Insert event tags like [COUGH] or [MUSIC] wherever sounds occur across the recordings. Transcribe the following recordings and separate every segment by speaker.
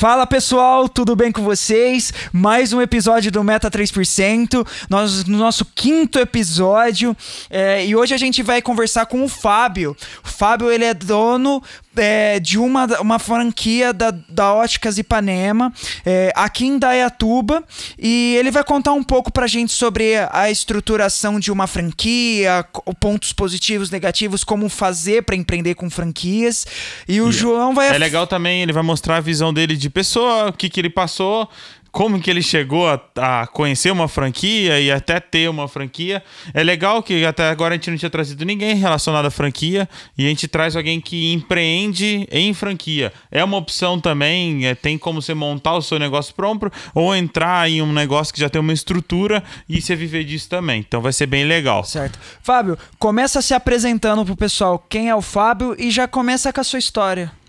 Speaker 1: Fala pessoal, tudo bem com vocês? Mais um episódio do Meta 3%, nós, no nosso quinto episódio, é, e hoje a gente vai conversar com o Fábio. O Fábio ele é dono é, de uma, uma franquia da, da Óticas Ipanema, é, aqui em Dayatuba, e ele vai contar um pouco pra gente sobre a estruturação de uma franquia, pontos positivos, negativos, como fazer para empreender com franquias. E o e João vai.
Speaker 2: É legal também, ele vai mostrar a visão dele de pessoa, o que, que ele passou, como que ele chegou a, a, conhecer uma franquia e até ter uma franquia. É legal que até agora a gente não tinha trazido ninguém relacionado à franquia e a gente traz alguém que empreende em franquia. É uma opção também, é, tem como você montar o seu negócio próprio ou entrar em um negócio que já tem uma estrutura e você viver disso também. Então vai ser bem legal.
Speaker 1: Certo. Fábio, começa se apresentando pro pessoal quem é o Fábio e já começa com a sua história.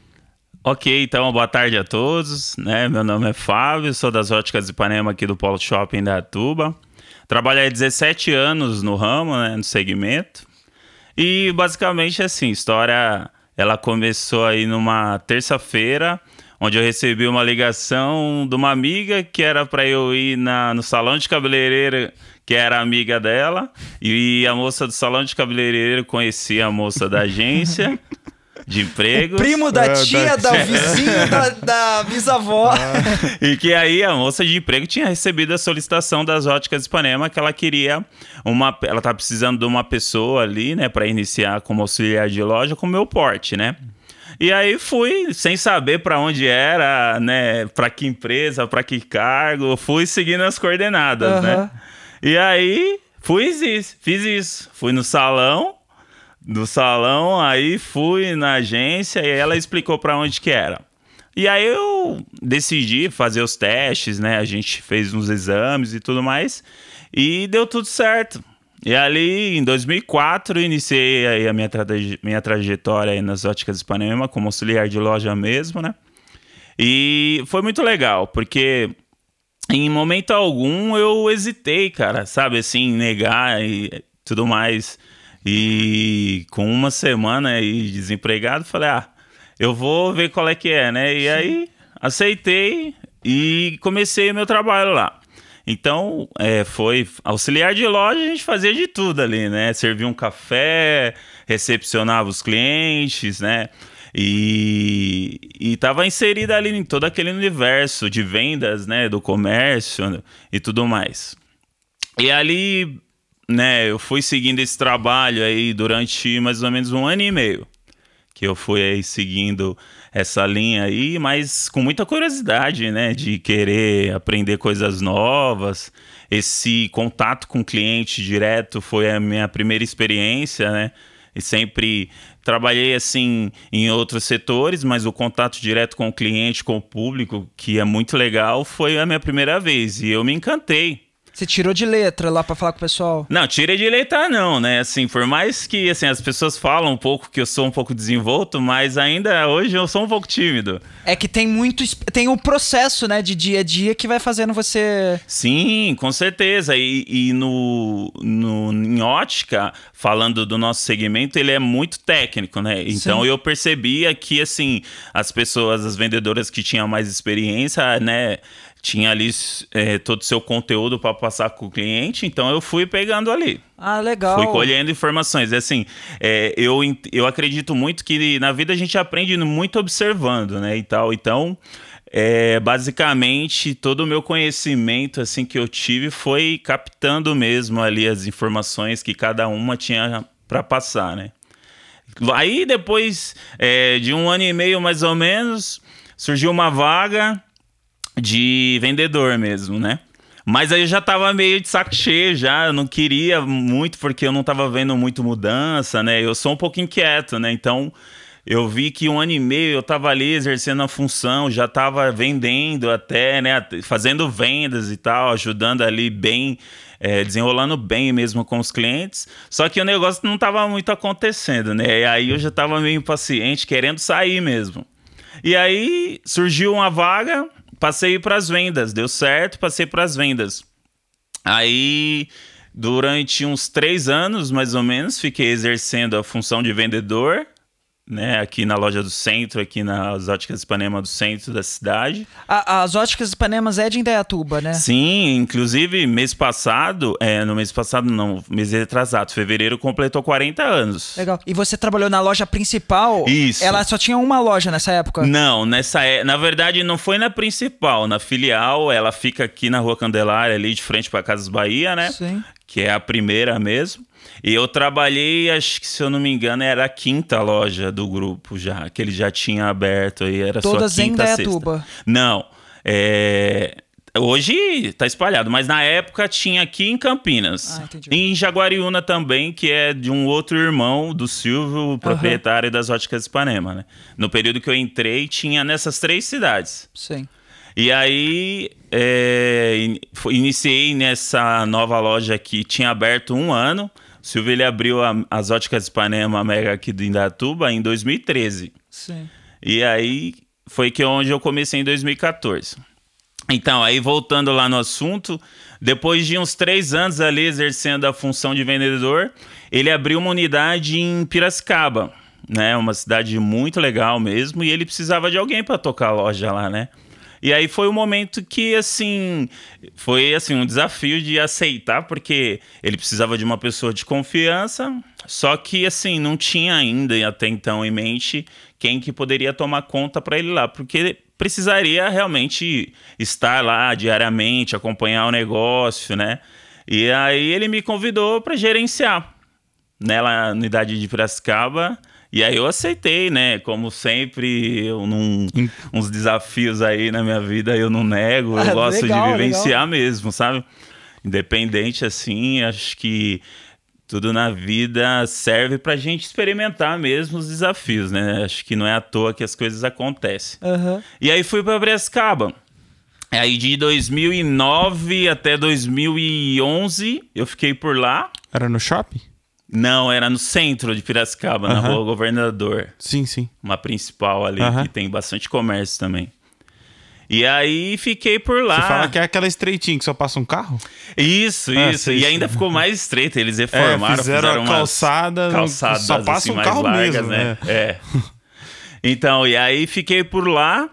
Speaker 3: Ok, então boa tarde a todos. Né? Meu nome é Fábio, sou das Óticas de Ipanema aqui do Polo Shopping da Tuba. Trabalhei há 17 anos no ramo, né, no segmento. E basicamente assim, a história ela começou aí numa terça-feira, onde eu recebi uma ligação de uma amiga que era para eu ir na, no salão de cabeleireiro que era amiga dela, e a moça do salão de cabeleireiro conhecia a moça da agência. [LAUGHS] de emprego.
Speaker 1: Primo da é, tia, da, da vizinho, da, da bisavó. Ah.
Speaker 3: E que aí a moça de emprego tinha recebido a solicitação das óticas de Ipanema que ela queria uma. Ela tá precisando de uma pessoa ali, né, para iniciar como auxiliar de loja com o meu porte, né? E aí fui, sem saber para onde era, né, para que empresa, para que cargo, fui seguindo as coordenadas, uhum. né? E aí fiz isso, fiz isso. Fui no salão, do salão, aí fui na agência e ela explicou para onde que era. E aí eu decidi fazer os testes, né? A gente fez uns exames e tudo mais e deu tudo certo. E ali em 2004 iniciei aí a minha, minha trajetória aí nas óticas de Ipanema como auxiliar de loja mesmo, né? E foi muito legal, porque em momento algum eu hesitei, cara, sabe assim, negar e tudo mais. E com uma semana aí desempregado, falei, ah, eu vou ver qual é que é, né? E Sim. aí aceitei e comecei o meu trabalho lá. Então, é, foi auxiliar de loja, a gente fazia de tudo ali, né? Servia um café, recepcionava os clientes, né? E estava inserida ali em todo aquele universo de vendas, né? Do comércio e tudo mais. E ali né, eu fui seguindo esse trabalho aí durante mais ou menos um ano e meio. Que eu fui aí seguindo essa linha aí, mas com muita curiosidade, né, de querer aprender coisas novas. Esse contato com o cliente direto foi a minha primeira experiência, né? E sempre trabalhei assim em outros setores, mas o contato direto com o cliente, com o público, que é muito legal, foi a minha primeira vez e eu me encantei
Speaker 1: você tirou de letra lá para falar com o pessoal?
Speaker 3: Não, tirei de letra não, né? Assim, por mais que assim, as pessoas falam um pouco que eu sou um pouco desenvolto, mas ainda hoje eu sou um pouco tímido.
Speaker 1: É que tem muito. Tem o um processo, né, de dia a dia que vai fazendo você.
Speaker 3: Sim, com certeza. E, e no, no, em ótica, falando do nosso segmento, ele é muito técnico, né? Então Sim. eu percebia que, assim, as pessoas, as vendedoras que tinham mais experiência, né? Tinha ali é, todo o seu conteúdo para passar com o cliente, então eu fui pegando ali.
Speaker 1: Ah, legal.
Speaker 3: Fui colhendo informações. Assim, é, eu, eu acredito muito que na vida a gente aprende muito observando, né, e tal. Então, é, basicamente, todo o meu conhecimento, assim, que eu tive foi captando mesmo ali as informações que cada uma tinha para passar, né. Aí, depois é, de um ano e meio, mais ou menos, surgiu uma vaga de vendedor mesmo, né? Mas aí eu já tava meio de saco cheio já, eu não queria muito porque eu não tava vendo muito mudança, né? Eu sou um pouco inquieto, né? Então eu vi que um ano e meio eu tava ali exercendo a função, já tava vendendo até, né? Fazendo vendas e tal, ajudando ali bem, é, desenrolando bem mesmo com os clientes. Só que o negócio não tava muito acontecendo, né? E aí eu já tava meio impaciente, querendo sair mesmo. E aí surgiu uma vaga passei para as vendas, deu certo, passei para as vendas. Aí, durante uns três anos, mais ou menos, fiquei exercendo a função de vendedor, né? Aqui na loja do centro, aqui nas óticas Ipanema do centro da cidade.
Speaker 1: A- as óticas Ipanemas é de Indaiatuba, né?
Speaker 3: Sim, inclusive mês passado, é, no mês passado não, mês retrasado, fevereiro completou 40 anos.
Speaker 1: Legal. E você trabalhou na loja principal?
Speaker 3: Isso.
Speaker 1: Ela só tinha uma loja nessa época?
Speaker 3: Não, nessa é, na verdade não foi na principal, na filial, ela fica aqui na Rua Candelária, ali de frente para Casas Bahia, né?
Speaker 1: Sim.
Speaker 3: Que é a primeira mesmo. E eu trabalhei, acho que se eu não me engano, era a quinta loja do grupo já, que ele já tinha aberto aí, era
Speaker 1: Todas
Speaker 3: só
Speaker 1: em
Speaker 3: quinta, sexta. Não, é... Hoje tá espalhado, mas na época tinha aqui em Campinas.
Speaker 1: Ah, entendi.
Speaker 3: em Jaguariúna também, que é de um outro irmão do Silvio, o proprietário das óticas Ipanema, né? No período que eu entrei, tinha nessas três cidades.
Speaker 1: Sim.
Speaker 3: E aí, é, iniciei nessa nova loja que tinha aberto um ano. Silvio ele abriu a- as óticas Ipanema Mega aqui do Indatuba em 2013.
Speaker 1: Sim.
Speaker 3: E aí foi que onde eu comecei em 2014. Então, aí voltando lá no assunto, depois de uns três anos ali exercendo a função de vendedor, ele abriu uma unidade em Piracicaba, né? Uma cidade muito legal mesmo, e ele precisava de alguém para tocar a loja lá, né? E aí foi o momento que, assim, foi assim um desafio de aceitar, porque ele precisava de uma pessoa de confiança, só que, assim, não tinha ainda até então em mente quem que poderia tomar conta para ele lá, porque precisaria realmente estar lá diariamente, acompanhar o negócio, né? E aí ele me convidou para gerenciar nela na unidade de Piracicaba. E aí eu aceitei, né? Como sempre, eu não, uns desafios aí na minha vida eu não nego, eu
Speaker 1: Ah,
Speaker 3: gosto
Speaker 1: legal,
Speaker 3: de vivenciar mesmo, sabe? Independente assim, acho que tudo na vida serve pra gente experimentar mesmo os desafios, né? Acho que não é à toa que as coisas acontecem.
Speaker 1: Aham.
Speaker 3: E aí fui pra Piracicaba. Aí de 2009 até 2011 eu fiquei por lá.
Speaker 2: Era no shopping?
Speaker 3: Não, era no centro de Piracicaba, na rua Governador.
Speaker 2: Sim, sim.
Speaker 3: Uma principal ali, que tem bastante comércio também. E aí fiquei por lá.
Speaker 2: Você fala que é aquela estreitinha que só passa um carro?
Speaker 3: Isso,
Speaker 2: Ah,
Speaker 3: isso.
Speaker 2: sei,
Speaker 3: E ainda ficou mais estreito. Eles reformaram,
Speaker 2: É, fizeram
Speaker 3: umas
Speaker 2: calçada,
Speaker 3: calçadas
Speaker 2: só passa
Speaker 3: assim,
Speaker 2: um carro
Speaker 3: largas,
Speaker 2: mesmo,
Speaker 3: né? É. [LAUGHS] Então, e aí fiquei por lá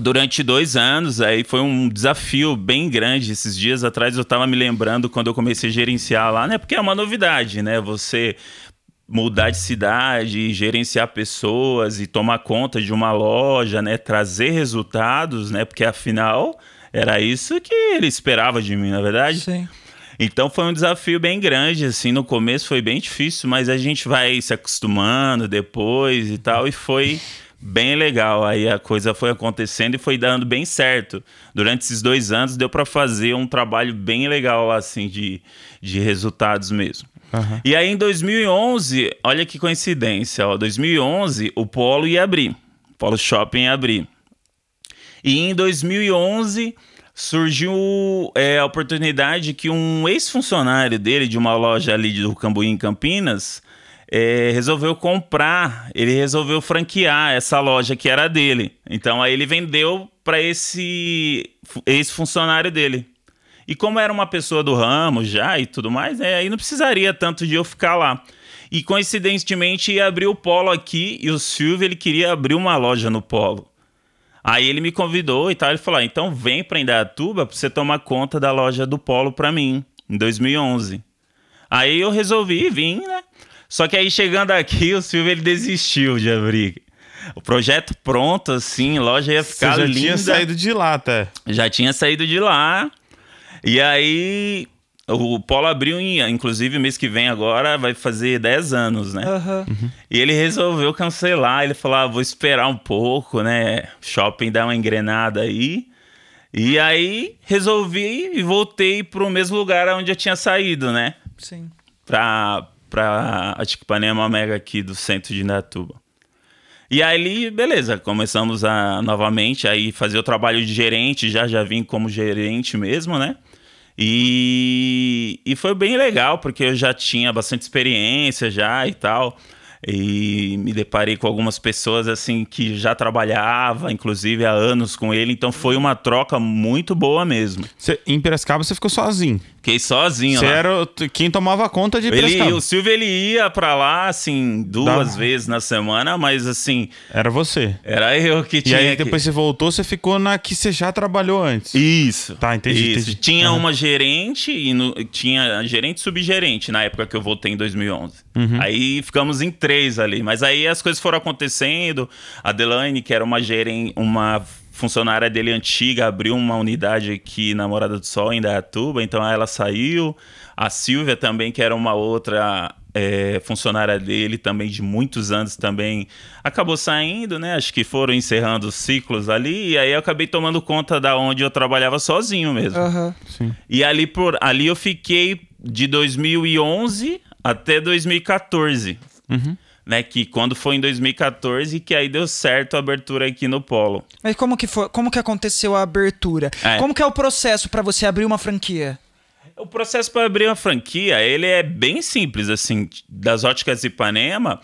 Speaker 3: durante dois anos. Aí foi um desafio bem grande. Esses dias atrás eu tava me lembrando quando eu comecei a gerenciar lá, né? Porque é uma novidade, né? Você mudar de cidade, gerenciar pessoas e tomar conta de uma loja, né? Trazer resultados, né? Porque afinal era isso que ele esperava de mim, na verdade.
Speaker 1: Sim.
Speaker 3: Então foi um desafio bem grande, assim, no começo foi bem difícil, mas a gente vai se acostumando depois e tal, e foi bem legal. Aí a coisa foi acontecendo e foi dando bem certo. Durante esses dois anos deu para fazer um trabalho bem legal, assim, de, de resultados mesmo.
Speaker 2: Aham.
Speaker 3: E aí em 2011, olha que coincidência, ó, 2011 o Polo ia abrir, o Polo Shopping ia abrir. E em 2011 surgiu é, a oportunidade que um ex-funcionário dele de uma loja ali do Cambuí em Campinas é, resolveu comprar, ele resolveu franquear essa loja que era dele. Então aí ele vendeu para esse fu- ex-funcionário dele. E como era uma pessoa do ramo já e tudo mais, né, aí não precisaria tanto de eu ficar lá. E coincidentemente ia abrir o Polo aqui e o Silvio ele queria abrir uma loja no Polo. Aí ele me convidou e tal, ele falou: ah, então vem para Indaiatuba para você tomar conta da loja do Polo para mim, em 2011. Aí eu resolvi vir, né? Só que aí chegando aqui, o Silvio ele desistiu de abrir. O projeto pronto, assim, loja ia
Speaker 2: Você
Speaker 3: ficar
Speaker 2: já
Speaker 3: linda.
Speaker 2: tinha saído de lá até.
Speaker 3: Já tinha saído de lá. E aí o Polo abriu, em, inclusive, mês que vem agora vai fazer 10 anos, né?
Speaker 1: Aham.
Speaker 3: E ele resolveu cancelar. Ele falou: ah, vou esperar um pouco, né? Shopping dá uma engrenada aí. E aí resolvi e voltei pro mesmo lugar onde eu tinha saído, né?
Speaker 1: Sim.
Speaker 3: Pra, pra acho que Ipanema Mega aqui do centro de Indatuba. E aí, beleza, começamos a novamente aí fazer o trabalho de gerente, já já vim como gerente mesmo, né? E, e foi bem legal, porque eu já tinha bastante experiência já e tal. E me deparei com algumas pessoas assim que já trabalhava, inclusive há anos com ele, então foi uma troca muito boa mesmo.
Speaker 2: Você, em Piracicaba você ficou sozinho.
Speaker 3: Fiquei sozinho
Speaker 2: Você
Speaker 3: lá.
Speaker 2: era quem tomava conta de
Speaker 3: Ele, o Silvio ele ia pra lá, assim, duas
Speaker 2: Dá-
Speaker 3: vezes na semana, mas assim,
Speaker 2: Era você.
Speaker 3: era eu que
Speaker 2: E
Speaker 3: tinha.
Speaker 2: aí
Speaker 3: que-
Speaker 2: depois você voltou, você ficou na que você já trabalhou antes.
Speaker 3: Isso.
Speaker 2: Tá, entendi,
Speaker 3: Isso.
Speaker 2: entendi.
Speaker 3: Tinha
Speaker 2: Aham.
Speaker 3: uma gerente e no- tinha gerente e subgerente na época que eu voltei em 2011.
Speaker 2: Uhum.
Speaker 3: Aí ficamos em três ali, mas aí as coisas foram acontecendo. A Delaine, que era uma gerente, uma funcionária dele antiga, abriu uma unidade aqui na Morada do Sol, em Dayatuba, então ela saiu. A Silvia também, que era uma outra é, funcionária dele também de muitos anos também acabou saindo, né? Acho que foram encerrando os ciclos ali e aí eu acabei tomando conta da onde eu trabalhava sozinho mesmo.
Speaker 2: Sim.
Speaker 3: E ali por ali eu fiquei de 2011 até 2014.
Speaker 2: Uhum.
Speaker 3: Né, que quando foi em 2014 que aí deu certo a abertura aqui no Polo.
Speaker 1: Mas como que foi? Como que aconteceu a abertura?
Speaker 3: É.
Speaker 1: Como que é o processo pra você abrir uma franquia?
Speaker 3: O processo para abrir uma franquia, ele é bem simples, assim, das óticas de Ipanema,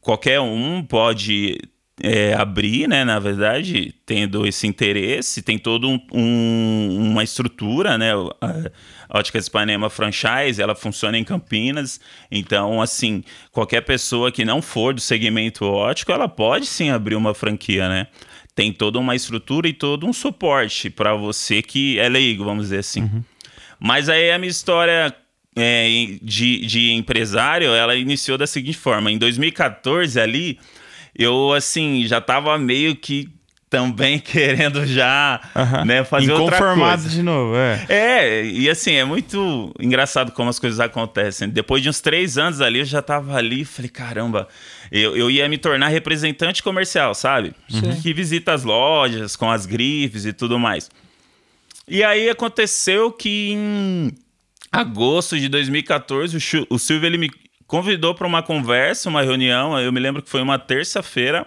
Speaker 3: qualquer um pode é, abrir, né, na verdade, tendo esse interesse, tem todo um, um- uma estrutura, né, a a Óticas Ipanema Franchise, ela funciona em Campinas, então, assim, qualquer pessoa que não for do segmento ótico, ela pode sim abrir uma franquia, né, tem toda uma estrutura e todo um suporte para você que é leigo, vamos dizer assim. Mas aí a minha história é, de, de empresário, ela iniciou da seguinte forma. Em 2014 ali, eu assim, já tava meio que também [LAUGHS] querendo já né, fazer outra coisa.
Speaker 2: de novo, é.
Speaker 3: É, e assim, é muito engraçado como as coisas acontecem. Depois de uns três anos ali, eu já tava ali e falei, caramba, eu, eu ia me tornar representante comercial, sabe?
Speaker 1: Sim.
Speaker 3: Que visita as lojas com as grifes e tudo mais. E aí aconteceu que em agosto de 2014, o, Chu- o Silvio ele me convidou para uma conversa, uma reunião. Eu me lembro que foi uma terça-feira.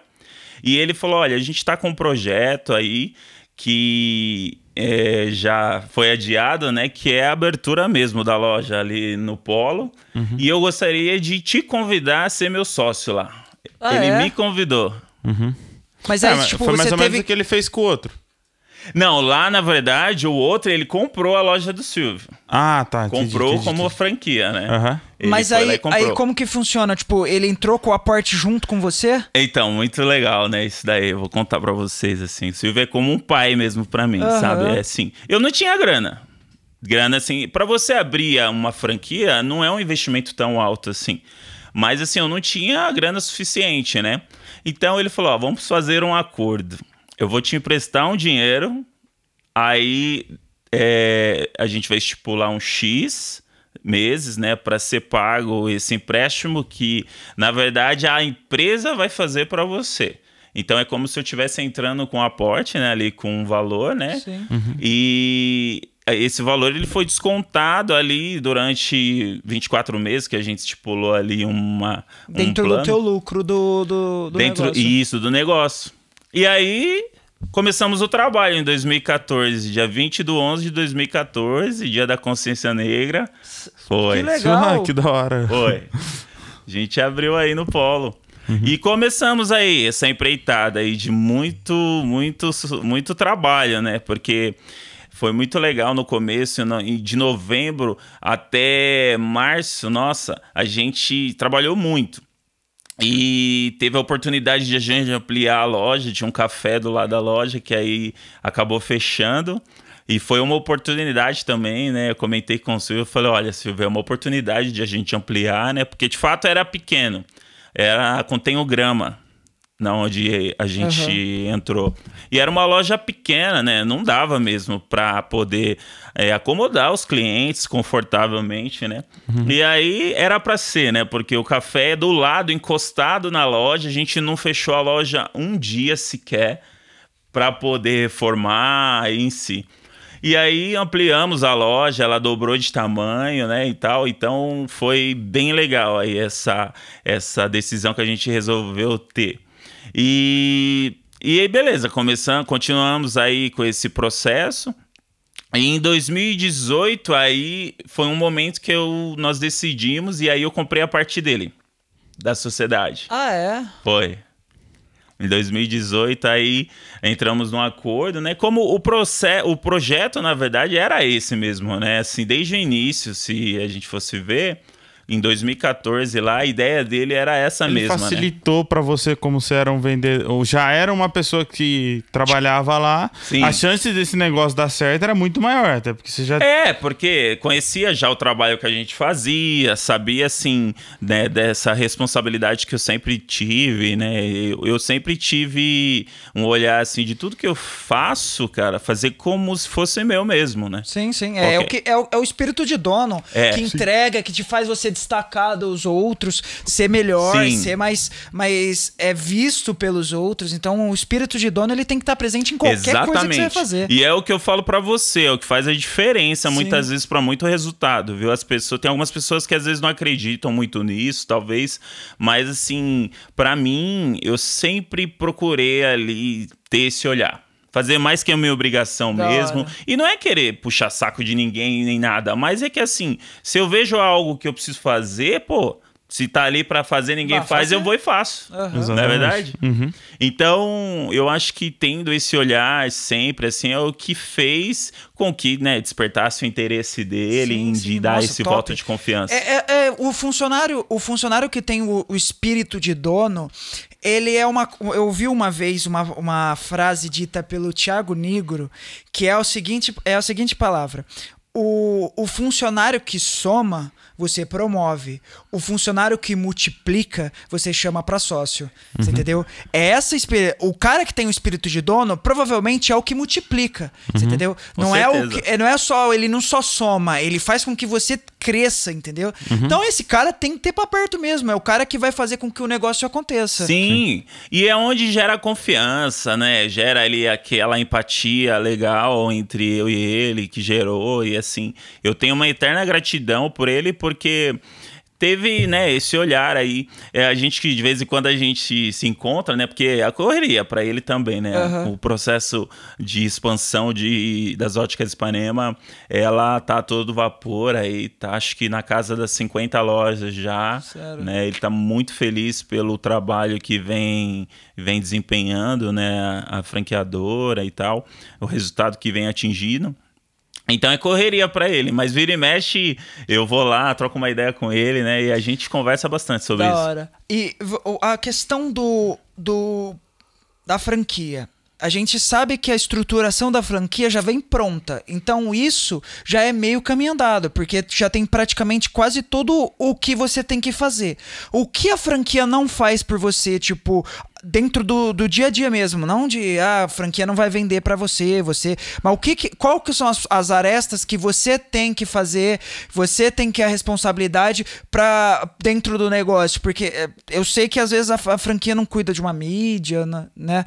Speaker 3: E ele falou: Olha, a gente está com um projeto aí que é, já foi adiado, né? Que é a abertura mesmo da loja ali no Polo. E eu gostaria de te convidar a ser meu sócio lá.
Speaker 1: Ah,
Speaker 3: ele
Speaker 1: é?
Speaker 3: me convidou.
Speaker 1: Mas
Speaker 2: É,
Speaker 1: aí,
Speaker 2: mas
Speaker 1: tipo,
Speaker 2: foi mais
Speaker 1: você
Speaker 2: ou menos
Speaker 1: teve.
Speaker 2: o que ele fez com o outro.
Speaker 3: Não, lá na verdade, o outro ele comprou a loja do Silvio.
Speaker 2: Ah, tá.
Speaker 3: Comprou
Speaker 2: entendi,
Speaker 3: como
Speaker 2: entendi.
Speaker 3: franquia, né?
Speaker 2: Aham.
Speaker 3: Ele
Speaker 1: Mas aí, aí como que funciona? Tipo, ele entrou com o aporte junto com você?
Speaker 3: Então, muito legal, né? Isso daí, eu vou contar pra vocês, assim. O Silvio é como um pai mesmo pra mim,
Speaker 1: Aham.
Speaker 3: sabe? É assim, eu não tinha grana. Grana, assim, pra você abrir uma franquia, não é um investimento tão alto assim. Mas, assim, eu não tinha grana suficiente, né? Então, ele falou, ó, vamos fazer um acordo. Eu vou te emprestar um dinheiro, aí é, a gente vai estipular um X meses, né, para ser pago esse empréstimo que, na verdade, a empresa vai fazer para você. Então é como se eu estivesse entrando com um aporte, né, ali com um valor, né?
Speaker 1: Sim.
Speaker 3: E esse valor ele foi descontado ali durante 24 meses que a gente estipulou ali uma um
Speaker 1: Dentro do
Speaker 3: plano
Speaker 1: teu lucro do, do, do
Speaker 3: dentro
Speaker 1: negócio.
Speaker 3: isso do negócio. E aí começamos o trabalho em 2014, dia 20 de 11 de 2014, dia da consciência negra. Foi.
Speaker 1: Que legal.
Speaker 2: Ah, [LAUGHS] que da hora.
Speaker 3: Foi. A gente abriu aí no polo. E começamos aí essa empreitada aí de muito, muito, muito trabalho, né? Porque foi muito legal no começo, de novembro até março, nossa, a gente trabalhou muito. E teve a oportunidade de a gente ampliar a loja, tinha um café do lado da loja que aí acabou fechando. E foi uma oportunidade também, né? Eu comentei com o Silvio, eu falei, olha, Silvio, é uma oportunidade de a gente ampliar, né? Porque de fato era pequeno. Era contém o grama, na onde a gente entrou. E era uma loja pequena, né? Não dava mesmo para poder é, acomodar os clientes confortavelmente, né? E aí era para ser, né? Porque o café é do lado, encostado na loja. A gente não fechou a loja um dia sequer para poder reformar em si. E aí ampliamos a loja, ela dobrou de tamanho, né, e tal. Então foi bem legal aí essa essa decisão que a gente resolveu ter. E e aí beleza, começamos, continuamos aí com esse processo. E em 2018 aí foi um momento que eu, nós decidimos e aí eu comprei a parte dele da sociedade.
Speaker 1: Ah, é?
Speaker 3: Foi. Em 2018 aí entramos num acordo, né? Como o processo, o projeto na verdade era esse mesmo, né? Assim, desde o início, se a gente fosse ver, em 2014 lá, a ideia dele era essa
Speaker 2: Ele
Speaker 3: mesma, né?
Speaker 2: facilitou pra você como você era um vendedor, ou já era uma pessoa que trabalhava lá,
Speaker 3: Sim.
Speaker 2: a chance desse negócio dar certo era muito maior, até porque você já
Speaker 3: É, porque conhecia já o trabalho que a gente fazia, sabia, assim, né, dessa responsabilidade que eu sempre tive, né? Eu, eu sempre tive um olhar, assim, de tudo que eu faço, cara, fazer como se fosse meu mesmo, né?
Speaker 1: Sim, sim. É,
Speaker 3: Ok.
Speaker 1: o, que, é, o, é o espírito de dono
Speaker 3: É.
Speaker 1: que entrega, que te faz você destacar dos outros, ser melhor,
Speaker 3: Sim.
Speaker 1: ser mais, mais é, visto pelos outros. Então, o espírito de dono ele tem que estar presente em qualquer coisa que você vai fazer.
Speaker 3: E é o que eu falo pra você, é o que faz a diferença
Speaker 1: Sim.
Speaker 3: muitas vezes pra muito resultado, viu? As pessoas, tem algumas pessoas que às vezes não acreditam muito nisso, talvez, mas assim, pra mim, eu sempre procurei ali ter esse olhar. Fazer mais que a minha obrigação
Speaker 1: Da
Speaker 3: mesmo.
Speaker 1: hora.
Speaker 3: E não é querer puxar saco de ninguém nem nada, mas é que assim, se eu vejo algo que eu preciso fazer, pô, se tá ali pra fazer, ninguém
Speaker 1: Vá
Speaker 3: faz,
Speaker 1: fazer.
Speaker 3: eu vou e faço.
Speaker 1: Aham.
Speaker 3: Não é verdade?
Speaker 2: Uhum.
Speaker 3: Então, eu acho que tendo esse olhar sempre, assim, é o que fez com que, né, despertasse o interesse dele
Speaker 1: Sim,
Speaker 3: em
Speaker 1: sim.
Speaker 3: de dar
Speaker 1: Nossa,
Speaker 3: esse
Speaker 1: top.
Speaker 3: voto de confiança.
Speaker 1: É, é- é, o funcionário, o funcionário que tem o, o espírito de dono, ele é uma. Eu ouvi uma vez uma, uma frase dita pelo Tiago Nigro, que é o seguinte, é a seguinte palavra. O, o funcionário que soma, você promove. O funcionário que multiplica, você chama pra sócio. Você entendeu? É essa O cara que tem o espírito de dono, provavelmente é o que multiplica. Você entendeu?
Speaker 3: Com
Speaker 1: Não é o que, é, não é só, ele não só soma, ele faz com que você cresça, entendeu? Então esse cara tem que ter pra perto mesmo, é o cara que vai fazer com que o negócio aconteça.
Speaker 3: Sim, e é onde gera confiança, né? Gera ali aquela empatia legal entre eu e ele, que gerou, e assim, eu tenho uma eterna gratidão por ele, porque teve, né, esse olhar aí. É a gente que de vez em quando a gente se encontra, né? Porque a correria para ele também, né?
Speaker 1: Aham.
Speaker 3: O processo de expansão de, das óticas Ipanema, ela tá todo vapor aí, tá acho que na casa das 50 lojas já,
Speaker 1: Sério?
Speaker 3: né? Ele tá muito feliz pelo trabalho que vem vem desempenhando, né, a franqueadora e tal, o resultado que vem atingindo. Então é correria pra ele, mas vira e mexe, eu vou lá, troco uma ideia com ele, né? E a gente conversa bastante sobre
Speaker 1: Da
Speaker 3: isso.
Speaker 1: hora. E a questão do, do da franquia. A gente sabe que a estruturação da franquia já vem pronta. Então isso já é meio caminho andado, porque já tem praticamente quase todo o que você tem que fazer. O que a franquia não faz por você, tipo, dentro do, do dia a dia mesmo, não de ah, a franquia não vai vender pra você, você, mas o que, que qual que são as, as arestas que você tem que fazer, você tem que a responsabilidade para dentro do negócio, porque é, eu sei que às vezes a, a franquia não cuida de uma mídia, né?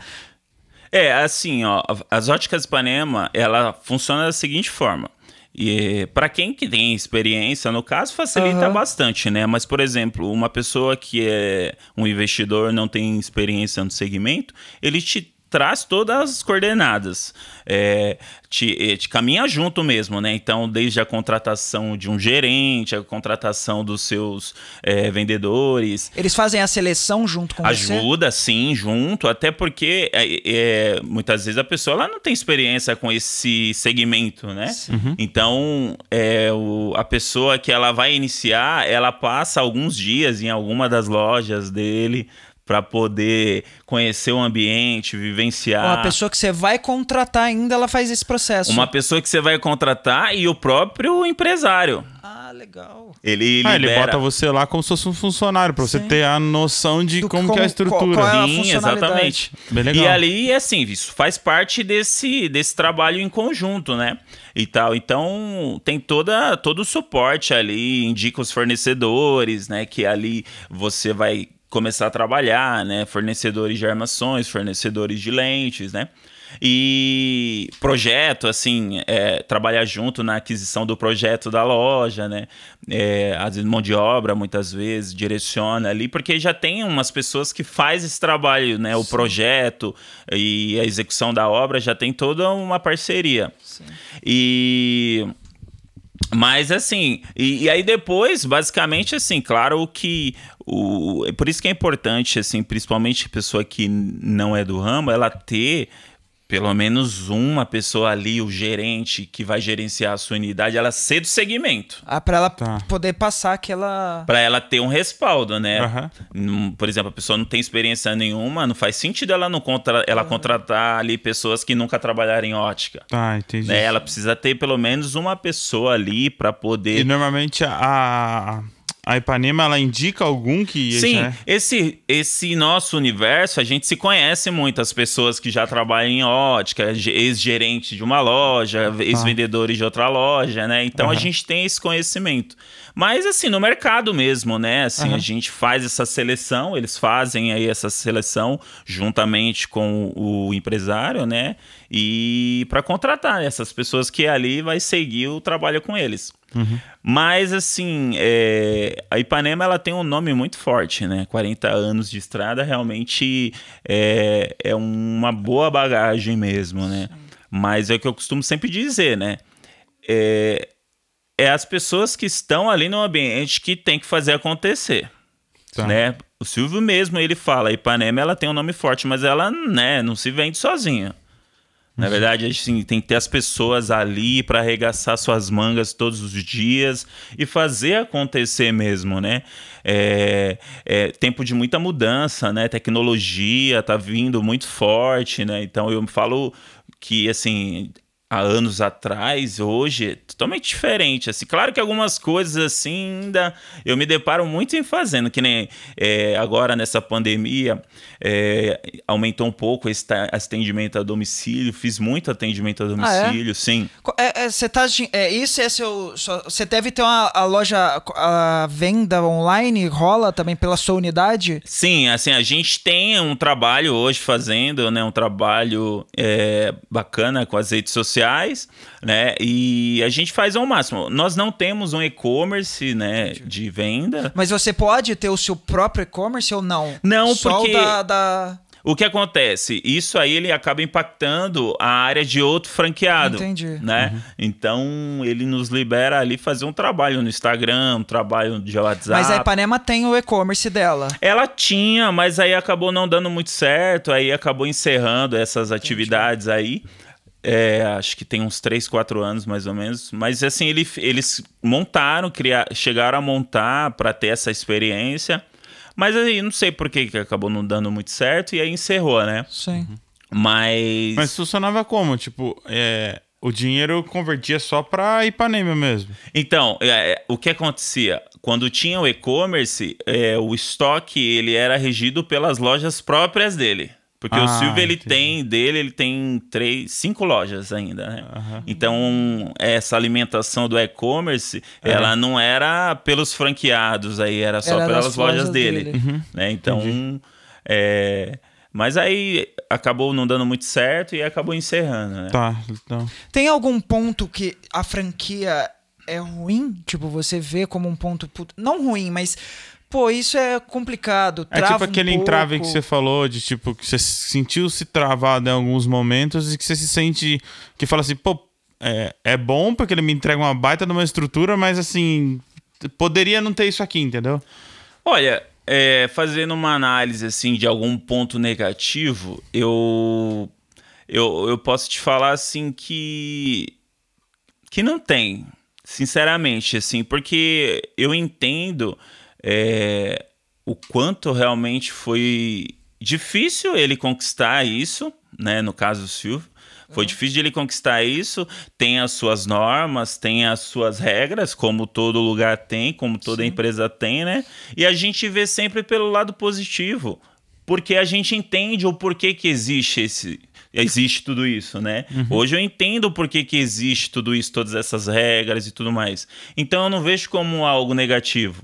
Speaker 3: É, assim, ó, as óticas Ipanema, ela funciona da seguinte forma. E para quem que tem experiência, no caso, facilita
Speaker 1: Aham.
Speaker 3: bastante, né? Mas, por exemplo, uma pessoa que é um investidor, não tem experiência no segmento, ele te traz todas as coordenadas, é, te, eh, te caminha junto mesmo, né? Então, desde a contratação de um gerente, a contratação dos seus eh, vendedores,
Speaker 1: Eles fazem a seleção junto com você.
Speaker 3: Ajuda, sim, junto, até porque é, é, muitas vezes a pessoa ela não tem experiência com esse segmento, né? Então, é, o- a pessoa que ela vai iniciar, ela passa alguns dias em alguma das lojas dele para poder conhecer o ambiente, vivenciar.
Speaker 1: Ó, a pessoa que você vai contratar ainda, ela faz esse processo.
Speaker 3: Uma pessoa que você vai contratar e o próprio empresário.
Speaker 1: Ah, legal.
Speaker 3: Ele
Speaker 2: Ah, ele bota você lá como se fosse um funcionário, pra você ter a noção de
Speaker 1: Do
Speaker 2: como,
Speaker 1: como-
Speaker 2: que é a estrutura.
Speaker 1: qual- qual é a
Speaker 3: Sim, exatamente.
Speaker 2: Bem legal.
Speaker 3: E ali, assim, isso faz parte desse, desse trabalho em conjunto, né? E tal. Então, tem toda, todo o suporte ali, indica os fornecedores, né? Que ali você vai começar a trabalhar, né? Fornecedores de armações, fornecedores de lentes, né? E projeto, assim, é, trabalhar junto na aquisição do projeto da loja, né? É, às vezes mão de obra, muitas vezes, direciona ali, porque já tem umas pessoas que faz esse trabalho, né? O projeto e a execução da obra já tem toda uma parceria. E Mas assim, e, e, aí depois, basicamente, assim, claro que o, por isso que é importante, assim, principalmente pessoa que não é do ramo, ela ter pelo menos uma pessoa ali, o gerente que vai gerenciar a sua unidade, ela ser do segmento.
Speaker 1: Ah, para ela tá. poder passar aquela.
Speaker 3: Para ela ter um respaldo, né? Uhum. Por exemplo, a pessoa não tem experiência nenhuma, não faz sentido ela não contra... ela uhum. contratar ali pessoas que nunca trabalharam em ótica.
Speaker 2: Tá, entendi.
Speaker 3: Né? Ela precisa ter pelo menos uma pessoa ali para poder.
Speaker 2: E normalmente a a Ipanema, ela indica algum que...
Speaker 3: Sim, já... esse, esse nosso universo, a gente se conhece muito. As pessoas que já trabalham em ótica, ex-gerente de uma loja, ex-vendedores de outra loja, né? Então uhum. a gente tem esse conhecimento. Mas assim, no mercado mesmo, né? Assim, uhum. a gente faz essa seleção, eles fazem aí essa seleção juntamente com o empresário, né? E para contratar essas pessoas que ali vai seguir o trabalho com eles. Uhum. Mas, assim, é, a Ipanema ela tem um nome muito forte, né? 40 anos de estrada realmente é, é uma boa bagagem mesmo, né? Mas é o que eu costumo sempre dizer, né? É, é as pessoas que estão ali no ambiente que tem que fazer acontecer. Tá. Né? O Silvio mesmo, ele fala, a Ipanema ela tem um nome forte, mas ela né, não se vende sozinha. Na uhum. verdade, assim, tem que ter as pessoas ali para arregaçar suas mangas todos os dias e fazer acontecer mesmo, né? É, é, tempo de muita mudança, né? Tecnologia tá vindo muito forte, né? Então eu falo que assim há anos atrás, hoje, é totalmente diferente. Assim, claro que algumas coisas assim ainda eu me deparo muito em fazendo, que nem é, agora nessa pandemia é, aumentou um pouco esse atendimento a domicílio, fiz muito atendimento a domicílio, ah, é? sim.
Speaker 1: É, é, você tá, é, isso é seu, você deve ter uma a loja, a venda online rola também pela sua unidade?
Speaker 3: Sim, assim a gente tem um trabalho hoje fazendo, né, um trabalho é, bacana com as redes sociais sociais, né? E a gente faz ao máximo. Nós não temos um e-commerce, né, de venda.
Speaker 1: Mas você pode ter o seu próprio e-commerce ou não?
Speaker 3: Não,
Speaker 1: Só
Speaker 3: porque...
Speaker 1: da, da...
Speaker 3: O que acontece? Isso aí ele acaba impactando a área de outro franqueado.
Speaker 1: Entendi.
Speaker 3: Né? Uhum. Então ele nos libera ali fazer um trabalho no Instagram, um trabalho de WhatsApp.
Speaker 1: Mas a Ipanema tem o e-commerce dela.
Speaker 3: Ela tinha, mas aí acabou não dando muito certo, aí acabou encerrando essas atividades Entendi. aí. É, acho que tem uns 3, 4 anos mais ou menos. Mas assim, ele, eles montaram, criar, chegaram a montar para ter essa experiência. Mas aí não sei por que, que acabou não dando muito certo e aí encerrou, né?
Speaker 1: Sim.
Speaker 3: Mas.
Speaker 2: Mas funcionava como? Tipo, é, o dinheiro convertia só para Ipanema mesmo.
Speaker 3: Então, é, o que acontecia? Quando tinha o e-commerce, é, o estoque ele era regido pelas lojas próprias dele. Porque ah, o Silvio, ele entendi. tem, dele, ele tem três, cinco lojas ainda, né? Uhum. Então, essa alimentação do e-commerce, é. ela não era pelos franqueados aí, era só era pelas lojas dele. dele. Uhum. Né? Então, é... Mas aí acabou não dando muito certo e acabou encerrando, né?
Speaker 2: Tá, então...
Speaker 1: Tem algum ponto que a franquia é ruim? Tipo, você vê como um ponto... Não ruim, mas Pô, isso é complicado.
Speaker 2: é tipo aquele um entrave que você falou, de tipo, que você sentiu-se travado em alguns momentos e que você se sente. que fala assim, pô, é, é bom porque ele me entrega uma baita de uma estrutura, mas assim, poderia não ter isso aqui, entendeu?
Speaker 3: Olha, é, fazendo uma análise assim de algum ponto negativo, eu, eu, eu posso te falar assim que. que não tem, sinceramente, assim, porque eu entendo é, o quanto realmente foi difícil ele conquistar isso, né? No caso do Silvio. Foi uhum. difícil de ele conquistar isso. Tem as suas normas, tem as suas regras, como todo lugar tem, como toda Sim. empresa tem, né? E a gente vê sempre pelo lado positivo, porque a gente entende o porquê que existe esse, existe tudo isso, né? Uhum. Hoje eu entendo o porquê que existe tudo isso, todas essas regras e tudo mais. Então eu não vejo como algo negativo.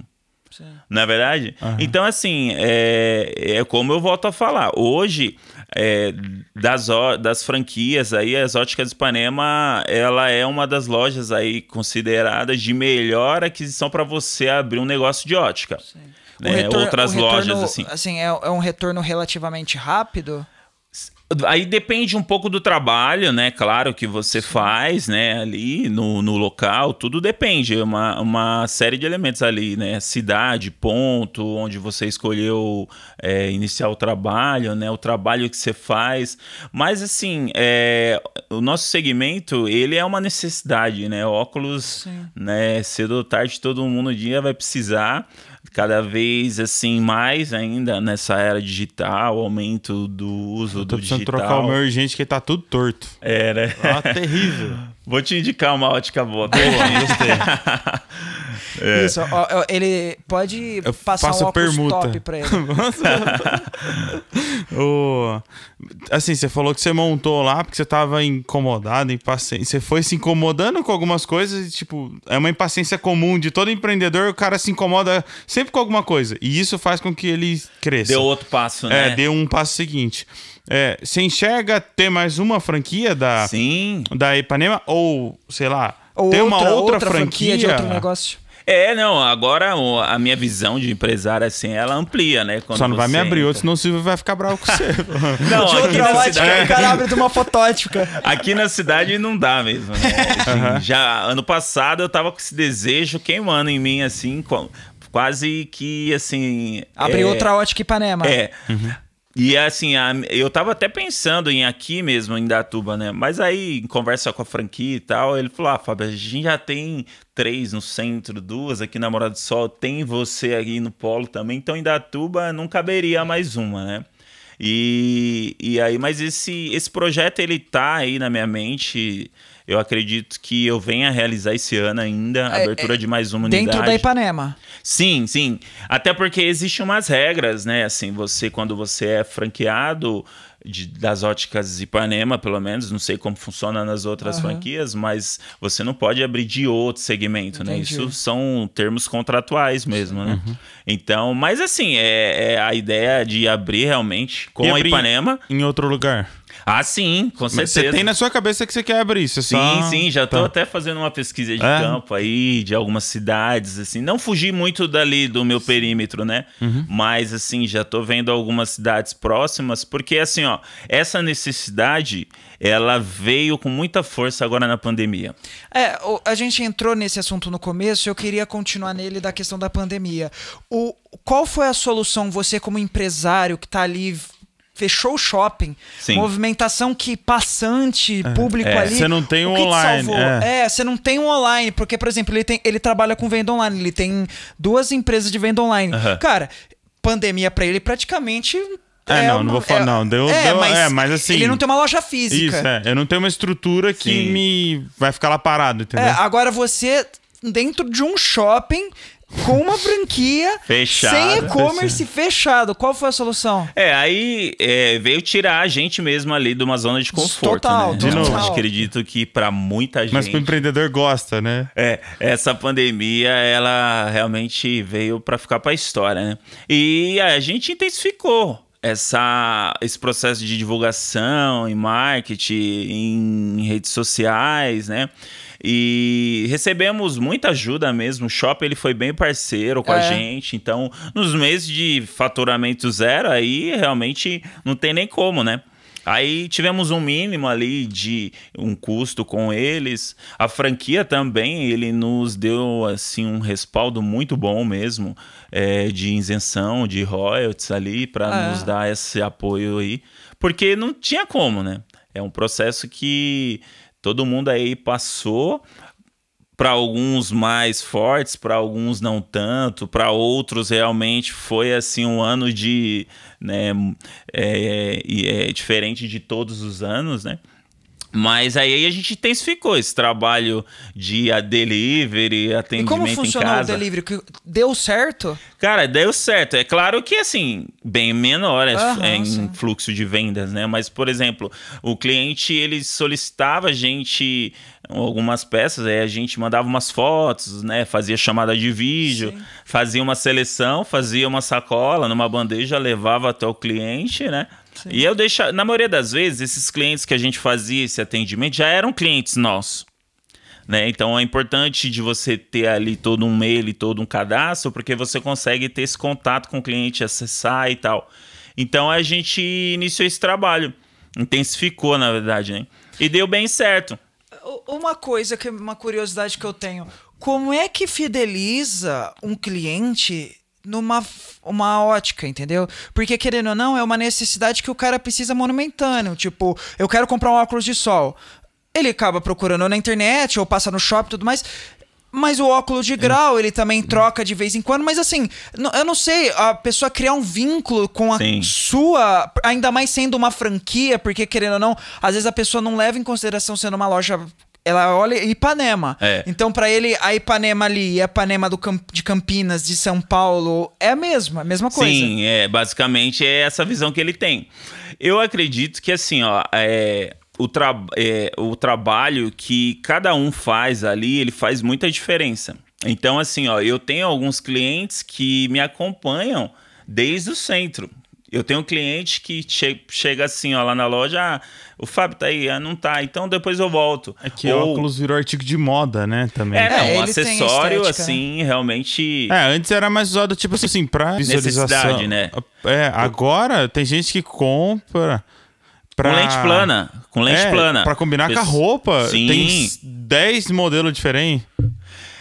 Speaker 3: Não é verdade? Uhum. Então, assim, é, é como eu volto a falar. Hoje, é, das, das franquias aí, as Óticas Ipanema, ela é uma das lojas aí consideradas de melhor aquisição para você abrir um negócio de ótica. Né?
Speaker 1: Retorno,
Speaker 3: Outras
Speaker 1: retorno,
Speaker 3: lojas, assim.
Speaker 1: Assim, é, é um retorno relativamente rápido?
Speaker 3: Aí depende um pouco do trabalho, né? Claro que você faz, né? Ali no, no local, tudo depende. É uma, uma série de elementos ali, né? Cidade, ponto, onde você escolheu é, iniciar o trabalho, né? O trabalho que você faz. Mas, assim, é, o nosso segmento, ele é uma necessidade, né? Óculos,
Speaker 1: Sim.
Speaker 3: né? Cedo ou tarde, todo mundo um dia vai precisar cada vez assim mais ainda nessa era digital, aumento do uso
Speaker 2: Tô
Speaker 3: do
Speaker 2: precisando
Speaker 3: digital.
Speaker 2: trocar o meu urgente que tá tudo torto.
Speaker 3: É, né?
Speaker 2: Ah, terrível. [LAUGHS]
Speaker 3: Vou te indicar uma ótica boa.
Speaker 2: Boa, gostei. [LAUGHS]
Speaker 1: Isso, ó, ó, ele pode
Speaker 2: Eu
Speaker 1: passar
Speaker 2: faço
Speaker 1: um óculos
Speaker 2: permuta.
Speaker 1: top pra ele. [LAUGHS]
Speaker 2: Ô, assim, você falou que você montou lá porque você tava incomodado, impaciente. Você foi se incomodando com algumas coisas e, tipo, é uma impaciência comum de todo empreendedor, o cara se incomoda sempre com alguma coisa. E isso faz com que ele cresça.
Speaker 3: Deu outro passo, né?
Speaker 2: É, deu um passo seguinte. É, você enxerga ter mais uma franquia da,
Speaker 3: Sim.
Speaker 2: da Ipanema ou, sei lá,
Speaker 1: Ou
Speaker 2: ter uma outra, franquia?
Speaker 1: de outro negócio.
Speaker 3: É, não, agora o- a minha visão de empresário, assim, ela amplia, né? Quando
Speaker 2: Só não vai me abrir outro,
Speaker 3: entra.
Speaker 2: senão o Silvio vai ficar bravo com você. [LAUGHS]
Speaker 3: Não,
Speaker 1: de
Speaker 3: aqui
Speaker 1: outra
Speaker 3: na,
Speaker 1: ótica, o
Speaker 3: cidade,
Speaker 1: cara abre de uma fotótica.
Speaker 3: aqui na cidade não dá mesmo, né? Assim, Já ano passado eu tava com esse desejo queimando em mim, assim, quase que, assim...
Speaker 1: Abrir
Speaker 3: é,
Speaker 1: outra ótica Ipanema.
Speaker 3: É. E assim, eu tava até pensando em aqui mesmo, em Datuba, né? Mas aí, em conversa com a franquia e tal, ele falou: Ah, Fábio, a gente já tem três no centro, duas aqui na Morada do Sol, tem você aí no Polo também, então em Datuba não caberia mais uma, né? E, e aí, mas esse, esse projeto ele tá aí na minha mente. Eu acredito que eu venha realizar esse ano ainda a
Speaker 1: É,
Speaker 3: abertura
Speaker 1: é,
Speaker 3: de mais uma unidade.
Speaker 1: Dentro da Ipanema.
Speaker 3: Sim, sim. Até porque existem umas regras, né? Assim, você, quando você é franqueado de- das óticas Ipanema, pelo menos, não sei como funciona nas outras
Speaker 1: Aham.
Speaker 3: franquias, mas você não pode abrir de outro segmento, né?
Speaker 1: Entendi.
Speaker 3: Isso são termos contratuais mesmo, né? Então, mas assim, é, é a ideia de abrir realmente com
Speaker 2: E
Speaker 3: a
Speaker 2: abrir
Speaker 3: Ipanema.
Speaker 2: em outro lugar.
Speaker 3: Ah, sim, com
Speaker 2: Mas
Speaker 3: certeza.
Speaker 2: você tem na sua cabeça que você quer abrir isso. é
Speaker 3: Sim,
Speaker 2: só-
Speaker 3: sim, já tô
Speaker 2: Tá.
Speaker 3: até fazendo uma pesquisa de
Speaker 2: É?
Speaker 3: campo aí, de algumas cidades, assim. Não fugir muito dali do meu perímetro, né?
Speaker 2: Uhum.
Speaker 3: Mas, assim, já tô vendo algumas cidades próximas, porque, assim, ó, essa necessidade, ela veio com muita força agora na pandemia.
Speaker 1: É, a gente entrou nesse assunto no começo, eu queria continuar nele da questão da pandemia. O, qual foi a solução, você como empresário que tá ali, fechou o shopping,
Speaker 3: Sim.
Speaker 1: movimentação que passante, público
Speaker 3: é.
Speaker 1: ali...
Speaker 2: Você não tem
Speaker 1: o
Speaker 2: um
Speaker 1: que
Speaker 2: online, é.
Speaker 1: É, você não tem um online, porque, por exemplo, ele, tem, ele trabalha com venda online, ele tem duas empresas de venda online. Cara, pandemia pra ele praticamente...
Speaker 2: É, não, não vou falar, não, deu- deu- é, mas assim-
Speaker 1: Ele não tem uma loja física.
Speaker 2: Isso, é. Eu não tenho uma estrutura que
Speaker 3: Sim.
Speaker 2: me vai ficar lá parado, entendeu?
Speaker 1: É, agora você dentro de um shopping com uma franquia [LAUGHS]
Speaker 3: Fechado.
Speaker 1: sem e-commerce fechado. Qual foi a solução?
Speaker 3: É, aí é, veio tirar a gente mesmo ali de uma zona de conforto,
Speaker 1: Total,
Speaker 3: né?
Speaker 2: De novo.
Speaker 3: Eu acredito que para muita gente...
Speaker 2: Mas pro empreendedor gosta, né?
Speaker 3: É, essa pandemia, ela realmente veio para ficar para a história, né? E a gente intensificou essa, esse processo de divulgação em marketing, em redes sociais, né? E recebemos muita ajuda mesmo. O shopping ele foi bem parceiro com a
Speaker 1: É.
Speaker 3: gente. Então, nos meses de faturamento zero, aí realmente não tem nem como, né? Aí tivemos um mínimo ali de um custo com eles. A franquia também, ele nos deu assim um respaldo muito bom mesmo é, de isenção, de royalties ali para
Speaker 1: Ah.
Speaker 3: nos dar esse apoio aí, porque não tinha como, né? É um processo que todo mundo aí passou para alguns mais fortes, para alguns não tanto, para outros realmente foi assim um ano de, né, é, e é diferente de todos os anos, né? Mas aí a gente intensificou esse trabalho de a delivery,
Speaker 1: E
Speaker 3: atendimento
Speaker 1: como
Speaker 3: em
Speaker 1: funcionou o
Speaker 3: casa.
Speaker 1: delivery? Deu certo?
Speaker 3: Cara, deu certo. É claro que, assim, bem menor é,
Speaker 1: Aham,
Speaker 3: é em fluxo de vendas, né? Mas, por exemplo, o cliente, ele solicitava a gente algumas peças, aí a gente mandava umas fotos, né? Fazia chamada de vídeo,
Speaker 1: Sim.
Speaker 3: fazia uma seleção, fazia uma sacola numa bandeja, levava até o cliente, né? E eu deixava... Na maioria das vezes, esses clientes que a gente fazia esse atendimento já eram clientes nossos né? Então é importante de você ter ali todo um mail e todo um cadastro, porque você consegue ter esse contato com o cliente, acessar e tal. Então a gente iniciou esse trabalho. intensificou, na verdade, né? E deu bem certo.
Speaker 1: Uma coisa, que uma curiosidade que eu tenho. Como é que fideliza um cliente numa uma ótica, entendeu? Porque, querendo ou não, é uma necessidade que o cara precisa monumentâneo. Tipo, eu quero comprar um óculos de sol. Ele acaba procurando na internet ou passa no shopping e tudo mais. Mas o óculos de grau, ele também troca de vez em quando. Mas assim, eu não sei, a pessoa criar um vínculo com a
Speaker 3: Sim.
Speaker 1: sua, ainda mais sendo uma franquia, porque querendo ou não, às vezes a pessoa não leva em consideração sendo uma loja. Ela olha Ipanema.
Speaker 3: É.
Speaker 1: Então, pra ele, a Ipanema ali e a Ipanema do Cam- de Campinas, de São Paulo, é a mesma, a mesma coisa.
Speaker 3: Sim, é, basicamente é essa visão que ele tem. Eu acredito que assim, ó, é, o, tra é, o trabalho que cada um faz ali, ele faz muita diferença. Então, assim, ó, eu tenho alguns clientes que me acompanham desde o centro. Eu tenho um cliente que che chega assim, ó, lá na loja, ah, o Fábio tá aí, ah, não tá, então depois eu volto.
Speaker 2: É que
Speaker 3: Ou-
Speaker 2: óculos virou artigo de moda, né? Também.
Speaker 3: É, não,
Speaker 1: É,
Speaker 3: um acessório, assim, realmente...
Speaker 2: É, antes era mais usado, tipo assim, pra visualização.
Speaker 3: Necessidade, né?
Speaker 2: É, agora tem gente que compra. Pra...
Speaker 3: Com lente plana, com lente
Speaker 2: É,
Speaker 3: plana.
Speaker 2: Pra combinar com a
Speaker 3: Pes-
Speaker 2: roupa,
Speaker 3: Sim.
Speaker 2: tem 10 modelos diferentes.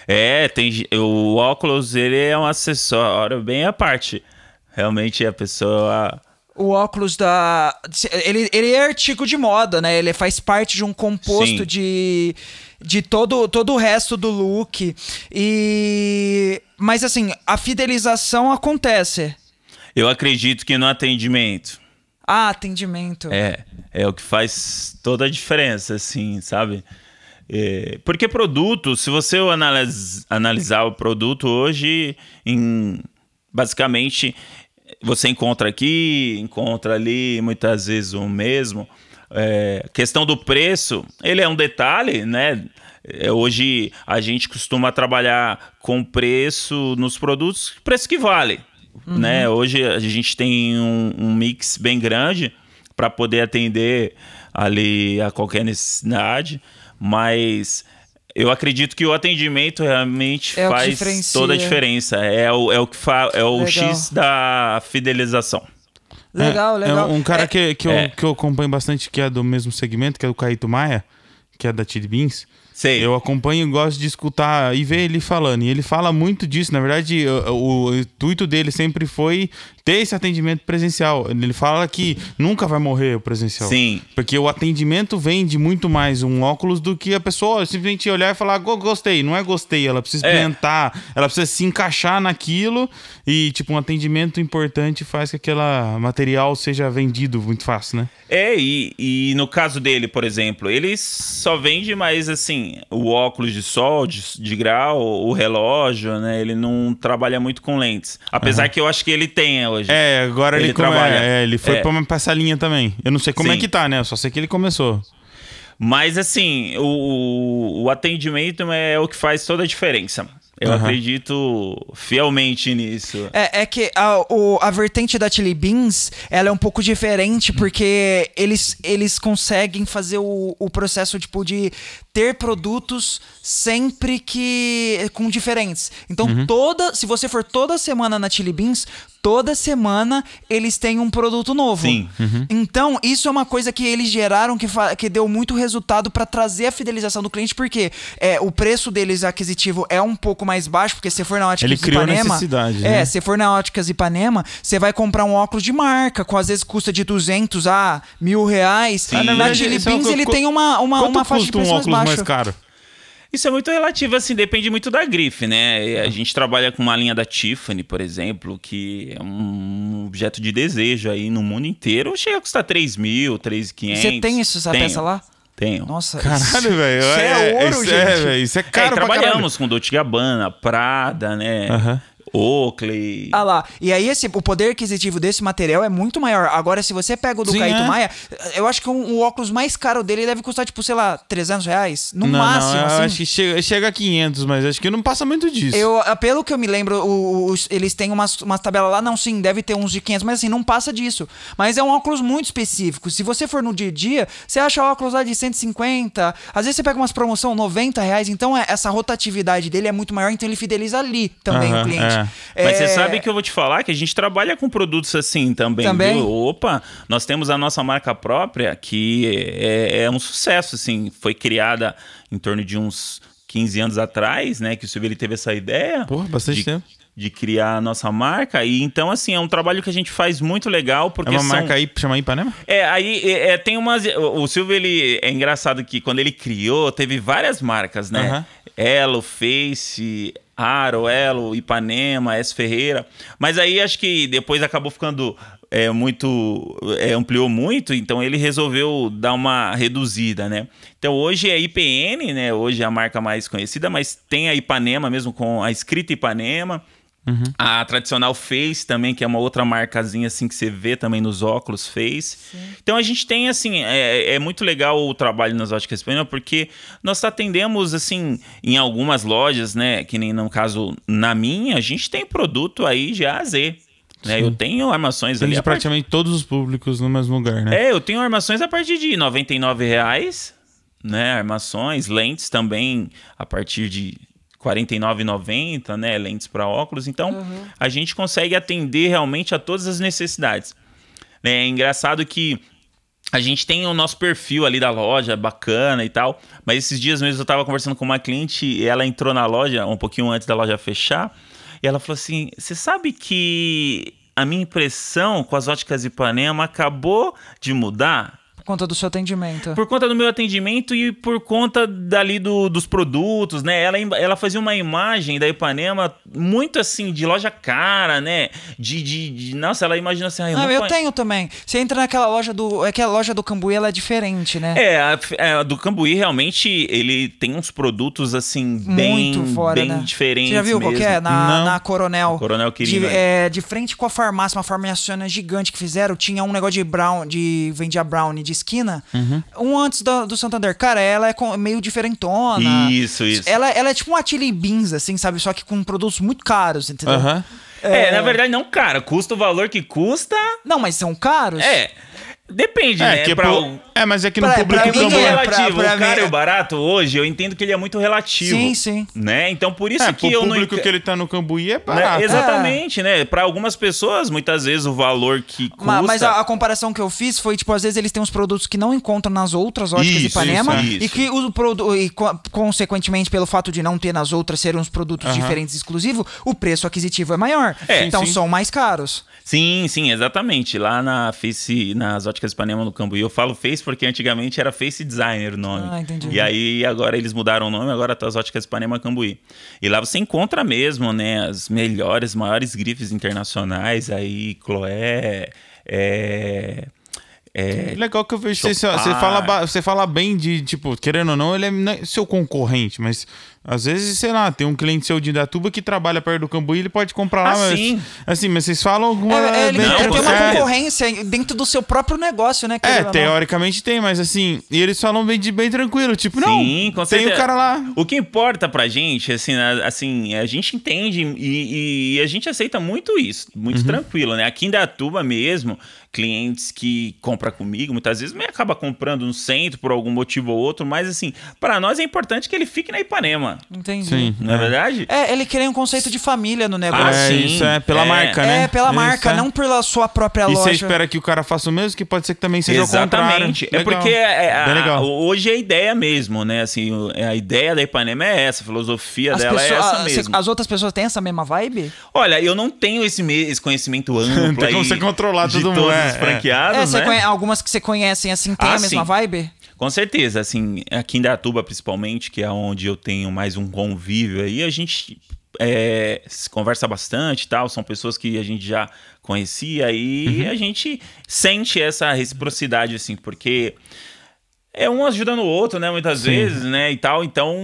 Speaker 3: É, tem o óculos, ele é um acessório bem à parte. Realmente a pessoa
Speaker 1: O óculos da. Ele, ele é artigo de moda, né? Ele faz parte de um composto
Speaker 3: Sim.
Speaker 1: de. De todo, todo o resto do look. E. Mas assim, a fidelização acontece.
Speaker 3: Eu acredito que no atendimento
Speaker 1: Ah, atendimento.
Speaker 3: é, é o que faz toda a diferença, assim, sabe? É, porque produto, se você analis- analisar o produto hoje, em, basicamente, você encontra aqui, encontra ali, muitas vezes o mesmo. É, questão do preço, ele é um detalhe, né? É, hoje a gente costuma trabalhar com preço nos produtos, preço que vale. Né? Hoje a gente tem um, um mix bem grande para poder atender ali a qualquer necessidade, mas eu acredito que o atendimento realmente
Speaker 1: É o
Speaker 3: faz toda a diferença. É o, é o que fa é o
Speaker 1: Legal.
Speaker 3: X da fidelização.
Speaker 1: Legal,
Speaker 2: É,
Speaker 1: legal.
Speaker 2: É um cara
Speaker 1: É,
Speaker 2: que, que, eu,
Speaker 3: é.
Speaker 2: que eu acompanho bastante, que é do mesmo segmento, que é o Caíto Maia, que é da Chili Beans.
Speaker 3: Sei.
Speaker 2: Eu acompanho e gosto de escutar e ver ele falando. E ele fala muito disso. Na verdade, o, o intuito dele sempre foi ter esse atendimento presencial. Ele fala que nunca vai morrer o presencial.
Speaker 3: Sim.
Speaker 2: Porque o atendimento vende muito mais um óculos do que a pessoa simplesmente olhar e falar, "Go- gostei. Não é gostei, ela precisa
Speaker 3: É.
Speaker 2: experimentar, ela precisa se encaixar naquilo. E, tipo, um atendimento importante faz que aquele material seja vendido muito fácil, né?
Speaker 3: É, e, e no caso dele, por exemplo, ele só vende mais assim, o óculos de sol, de, de grau, o relógio, né? Ele não trabalha muito com lentes. Apesar que eu acho que ele tem hoje.
Speaker 2: É, agora ele,
Speaker 3: Ele
Speaker 2: come-
Speaker 3: trabalha.
Speaker 2: é, ele foi
Speaker 3: É.
Speaker 2: pra, essa linha também. Eu não sei como é
Speaker 3: Sim.
Speaker 2: que tá, né? Eu só sei que ele começou.
Speaker 3: Mas assim, o, o atendimento é o que faz toda a diferença. Eu
Speaker 2: Aham.
Speaker 3: acredito fielmente nisso.
Speaker 1: É, é que a, o- a vertente da Chili Beans, ela é um pouco diferente, porque eles, eles conseguem fazer o, o processo, tipo, de ter produtos sempre que... com diferentes. Então,
Speaker 2: Uhum.
Speaker 1: toda... Se você for toda semana na Chili Beans, toda semana eles têm um produto novo.
Speaker 3: Sim.
Speaker 1: Então, isso é uma coisa que eles geraram que, que deu muito resultado para trazer a fidelização do cliente, porque é, o preço deles aquisitivo é um pouco mais baixo, porque se for na Óticas
Speaker 2: Ele criou
Speaker 1: Ipanema...
Speaker 2: necessidade,
Speaker 1: É,
Speaker 2: né?
Speaker 1: se for na Óticas Ipanema, você vai comprar um óculos de marca, com às vezes custa de 200 a mil reais.
Speaker 3: Ah, na
Speaker 1: na
Speaker 3: verdade,
Speaker 1: Chili
Speaker 2: é
Speaker 1: Beans
Speaker 2: que-
Speaker 1: ele tem uma, uma,
Speaker 2: Quanto
Speaker 1: uma faixa de
Speaker 2: um
Speaker 1: preço mais
Speaker 2: óculos mais,
Speaker 1: baixa.
Speaker 2: caro?
Speaker 3: Isso é muito relativo, assim, depende muito da grife, né? E A gente trabalha com uma linha da Tiffany, por exemplo, que é um objeto de desejo aí no mundo inteiro. Chega a custar 3 mil, 3.500.
Speaker 1: Você tem isso, essa
Speaker 3: Tenho,
Speaker 1: peça lá?
Speaker 3: Tenho.
Speaker 1: Nossa,
Speaker 2: Caralho,
Speaker 1: isso-
Speaker 2: velho.
Speaker 1: Isso é, ouro,
Speaker 2: isso
Speaker 1: gente.
Speaker 2: É, velho. Isso é
Speaker 3: É,
Speaker 2: caro pra caralho.
Speaker 3: trabalhamos com Dolce Gabbana, Prada, né?
Speaker 2: Aham.
Speaker 3: Oakley.
Speaker 1: Ah lá, e aí esse, o poder aquisitivo desse material é muito maior. Agora, se você pega o do
Speaker 2: Sim,
Speaker 1: Caíto
Speaker 2: é.
Speaker 1: Maia, eu acho que um, o óculos mais caro dele deve custar, tipo, sei lá, 300 reais? No
Speaker 2: não,
Speaker 1: máximo,
Speaker 2: não, eu
Speaker 1: assim.
Speaker 2: acho que chega, chega a 500, mas acho que não passa muito disso.
Speaker 1: Eu, ah, pelo que eu me lembro, o- os- eles têm umas, umas tabelas lá, não, sim, deve ter uns de 500, mas assim, não passa disso. Mas é um óculos muito específico. Se você for no dia a dia, você acha óculos lá de 150, às vezes você pega umas promoção 90 reais, então é- essa rotatividade dele é muito maior, então ele fideliza ali também
Speaker 2: Aham,
Speaker 1: o cliente.
Speaker 2: é.
Speaker 3: Mas
Speaker 1: É,
Speaker 3: você sabe que eu vou te falar que a gente trabalha com produtos assim também.
Speaker 1: Também?
Speaker 3: viu? Opa, nós temos a nossa marca própria que é, é um sucesso, assim. Foi criada em torno de uns 15 anos atrás, né? Que o Silvio ele teve essa ideia.
Speaker 2: Porra, bastante
Speaker 3: de,
Speaker 2: tempo.
Speaker 3: De criar a nossa marca. E então, assim, é um trabalho que a gente faz muito legal.
Speaker 2: É
Speaker 3: Porque
Speaker 2: uma
Speaker 3: são...
Speaker 2: marca aí, chama Ipanema?
Speaker 3: É, aí é, é, tem umas. O Silvio, ele é engraçado que quando ele criou, teve várias marcas, né?
Speaker 2: Aham.
Speaker 3: Elo, Face, Aro, Elo, Ipanema, S Ferreira. Mas aí acho que depois acabou ficando é, muito. é, ampliou muito, então ele resolveu dar uma reduzida, né? Então hoje é IPN, né? Hoje é a marca mais conhecida, mas tem a Ipanema mesmo com a escrita Ipanema. A tradicional Face também, que é uma outra marcazinha assim que você vê também nos óculos Face. Então a gente tem assim, é, é muito legal o trabalho nas óticas espanholas, porque nós atendemos assim em algumas lojas, né? Que nem no caso na minha, a gente tem produto aí de A a Z. Né? Eu tenho armações ali.
Speaker 2: Tem de
Speaker 3: a partir-
Speaker 2: praticamente todos os públicos no mesmo lugar, né?
Speaker 3: é, eu tenho armações a partir de 99 reais, né? Armações, lentes também a partir de 49,90, né? Lentes para óculos. Então, a gente consegue atender realmente a todas as necessidades. É engraçado que a gente tem o nosso perfil ali da loja, bacana e tal. Mas esses dias mesmo eu tava conversando com uma cliente e ela entrou na loja um pouquinho antes da loja fechar. E ela falou assim: Você sabe que a minha impressão com as óticas Ipanema acabou de mudar?
Speaker 1: Por conta do seu atendimento.
Speaker 3: Por conta do meu atendimento e por conta dali do- dos produtos, né? Ela, ela fazia uma imagem da Ipanema muito assim, de loja cara, né? De. de, de- nossa, ela imagina assim. Ah, eu
Speaker 1: Não, eu tenho também. Você entra naquela loja do. É que a loja do Cambuí ela é diferente, né?
Speaker 3: É, a, a do Cambuí realmente ele tem uns produtos assim bem,
Speaker 1: Muito fora,
Speaker 3: bem
Speaker 1: né?
Speaker 3: diferentes.
Speaker 1: Você já viu qual que é? Na, na Coronel.
Speaker 3: Coronel
Speaker 1: de,
Speaker 3: Quirino,
Speaker 1: é, de frente com a farmácia, uma farmácia gigante que fizeram, tinha um negócio de brown, de vendia brownie de esquina.
Speaker 3: Uhum.
Speaker 1: Um antes do, do Santander. Cara, ela é com- meio diferentona.
Speaker 3: Isso, isso.
Speaker 1: Ela, ela é tipo uma Chili Beans, assim, sabe? Só que com produtos muito caros, entendeu?
Speaker 2: Aham.
Speaker 3: É, na verdade não, cara. Custa o valor que custa.
Speaker 1: Não, mas são caros?
Speaker 3: É. Depende,
Speaker 2: É,
Speaker 3: né?
Speaker 2: que
Speaker 3: Pra
Speaker 2: pro-
Speaker 3: o-
Speaker 2: é, mas é que no
Speaker 1: Pra-
Speaker 2: público
Speaker 1: pra mim é,
Speaker 3: relativo.
Speaker 1: pra- pra
Speaker 3: o caro
Speaker 1: mim-
Speaker 3: e o barato hoje, eu entendo que ele é muito relativo.
Speaker 1: Sim, sim.
Speaker 3: Né? Então por isso
Speaker 2: É,
Speaker 3: que eu não
Speaker 2: público
Speaker 3: enca-
Speaker 2: que ele tá no Cambuí é
Speaker 3: né?
Speaker 2: barato.
Speaker 3: Exatamente, né? Para algumas pessoas, muitas vezes o valor que custa.
Speaker 1: Ma- Mas a, a comparação que eu fiz foi, tipo, às vezes eles têm uns produtos que não encontram nas outras óticas de
Speaker 3: Isso,
Speaker 1: Ipanema
Speaker 3: isso,
Speaker 1: e
Speaker 3: isso.
Speaker 1: que o produto e co- consequentemente pelo fato de não ter nas outras serem uns produtos diferentes exclusivos, o preço aquisitivo é maior.
Speaker 3: É,
Speaker 1: então
Speaker 2: sim.
Speaker 1: são mais caros.
Speaker 3: Sim, sim, exatamente. Lá na Face, nas óticas Ipanema no Cambuí, eu falo Face porque antigamente era Face Designer o nome.
Speaker 1: Ah, entendi.
Speaker 3: E aí agora eles mudaram o nome, agora tá as óticas Ipanema Cambuí. E lá você encontra mesmo, né, as melhores, maiores grifes internacionais aí, Chloé, é... é
Speaker 2: Legal que eu vejo você, você, fala, você fala bem de, tipo, querendo ou não, ele é não é seu concorrente, mas às vezes, sei lá, tem um cliente seu de Indatuba que trabalha perto do Cambuí, ele pode comprar lá,
Speaker 3: Ah,
Speaker 2: mas,
Speaker 3: sim.
Speaker 2: assim, mas vocês falam alguma...
Speaker 1: É, é, ele
Speaker 3: Não,
Speaker 1: tem uma
Speaker 3: é.
Speaker 1: concorrência dentro do seu próprio negócio, né?
Speaker 2: É,
Speaker 1: não.
Speaker 2: teoricamente tem, mas assim, e eles falam bem, de, bem tranquilo, tipo, não,
Speaker 3: Sim, com
Speaker 2: tem o
Speaker 3: certeza.
Speaker 2: cara lá.
Speaker 3: O que importa pra gente, assim, a- assim, a gente entende e, e a gente aceita muito isso, muito
Speaker 2: Uhum.
Speaker 3: tranquilo, né? Aqui em Datuba mesmo, clientes que compram comigo, muitas vezes me acaba comprando no centro por algum motivo ou outro, mas assim, pra nós é importante que ele fique na Ipanema,
Speaker 1: Entendi.
Speaker 2: Sim.
Speaker 3: não é, verdade?
Speaker 1: É, ele cria um conceito de família no negócio.
Speaker 3: Ah,
Speaker 2: é,
Speaker 3: sim.
Speaker 2: isso é pela
Speaker 3: É.
Speaker 2: marca,
Speaker 1: É,
Speaker 2: né?
Speaker 1: pela
Speaker 2: Isso
Speaker 1: marca,
Speaker 2: é.
Speaker 1: não pela sua própria
Speaker 2: E
Speaker 1: loja.
Speaker 2: você espera que o cara faça o mesmo, que pode ser que também seja o contrário.
Speaker 3: Exatamente. É porque é, é, a-
Speaker 2: legal.
Speaker 3: hoje é a ideia mesmo, né? Assim, a ideia da Ipanema é essa, a filosofia
Speaker 1: As,
Speaker 3: dela
Speaker 1: pessoas-
Speaker 3: é essa
Speaker 1: a-
Speaker 3: mesmo.
Speaker 1: as outras pessoas têm essa mesma vibe?
Speaker 3: Olha, eu não tenho esse, esse conhecimento amplo [LAUGHS]
Speaker 2: Tem como
Speaker 3: aí
Speaker 2: você controlar todo mundo, é,
Speaker 3: os
Speaker 2: é.
Speaker 1: É,
Speaker 3: né?
Speaker 1: conhe- algumas que você conhece assim têm
Speaker 3: Ah,
Speaker 1: a mesma
Speaker 3: sim.
Speaker 1: vibe?
Speaker 3: Com certeza, assim, aqui em Datuba principalmente, que é onde eu tenho mais um convívio aí, a gente é, se conversa bastante e tal, são pessoas que a gente já conhecia e
Speaker 2: Uhum.
Speaker 3: a gente sente essa reciprocidade, assim, porque é um ajudando o outro, né, muitas vezes, né, e tal, então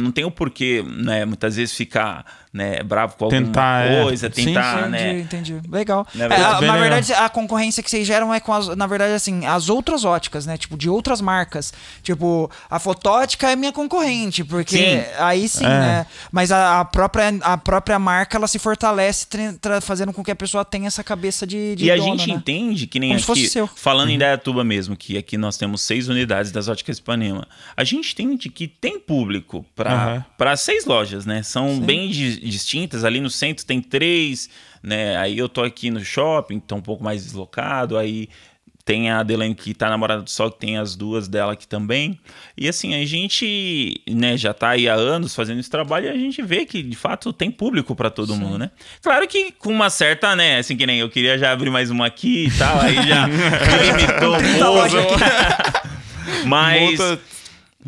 Speaker 3: não tem o porquê, né, muitas vezes ficar, né, bravo com alguma
Speaker 2: Tentar, é.
Speaker 3: coisa,
Speaker 2: Sim,
Speaker 3: tentar,
Speaker 1: entendi,
Speaker 3: né,
Speaker 1: entendi. Legal.
Speaker 3: Na
Speaker 1: É,
Speaker 3: verdade,
Speaker 1: a-
Speaker 2: bem
Speaker 1: na
Speaker 2: legal.
Speaker 1: verdade, a concorrência que vocês geram é com as, na verdade, assim, as outras óticas, né? Tipo, de outras marcas. Tipo, a fotótica é minha concorrente, porque
Speaker 3: Sim.
Speaker 1: aí sim,
Speaker 2: É.
Speaker 1: né? Mas a, a própria, a própria marca, ela se fortalece, fazendo com que a pessoa tenha essa cabeça de, de
Speaker 3: E a gente
Speaker 1: né?
Speaker 3: entende que nem
Speaker 1: Como
Speaker 3: aqui, falando
Speaker 2: Uhum.
Speaker 3: em Dayatuba mesmo, que aqui nós temos seis unidades das óticas Ipanema. A gente entende que tem público para para seis lojas, né? São bem di- distintas. Ali no centro tem três, né? Aí eu tô aqui no shopping, tô um pouco mais deslocado. Aí tem a Adelaine que tá namorada do Sol, que tem as duas dela aqui também. E assim, a gente né, já tá aí há anos fazendo esse trabalho e a gente vê que, de fato, tem público para todo Sim. mundo, né? Claro que com uma certa, né, assim que nem eu queria já abrir mais uma aqui e tal, aí já [LAUGHS] limitou um pouco. [LAUGHS] Mas...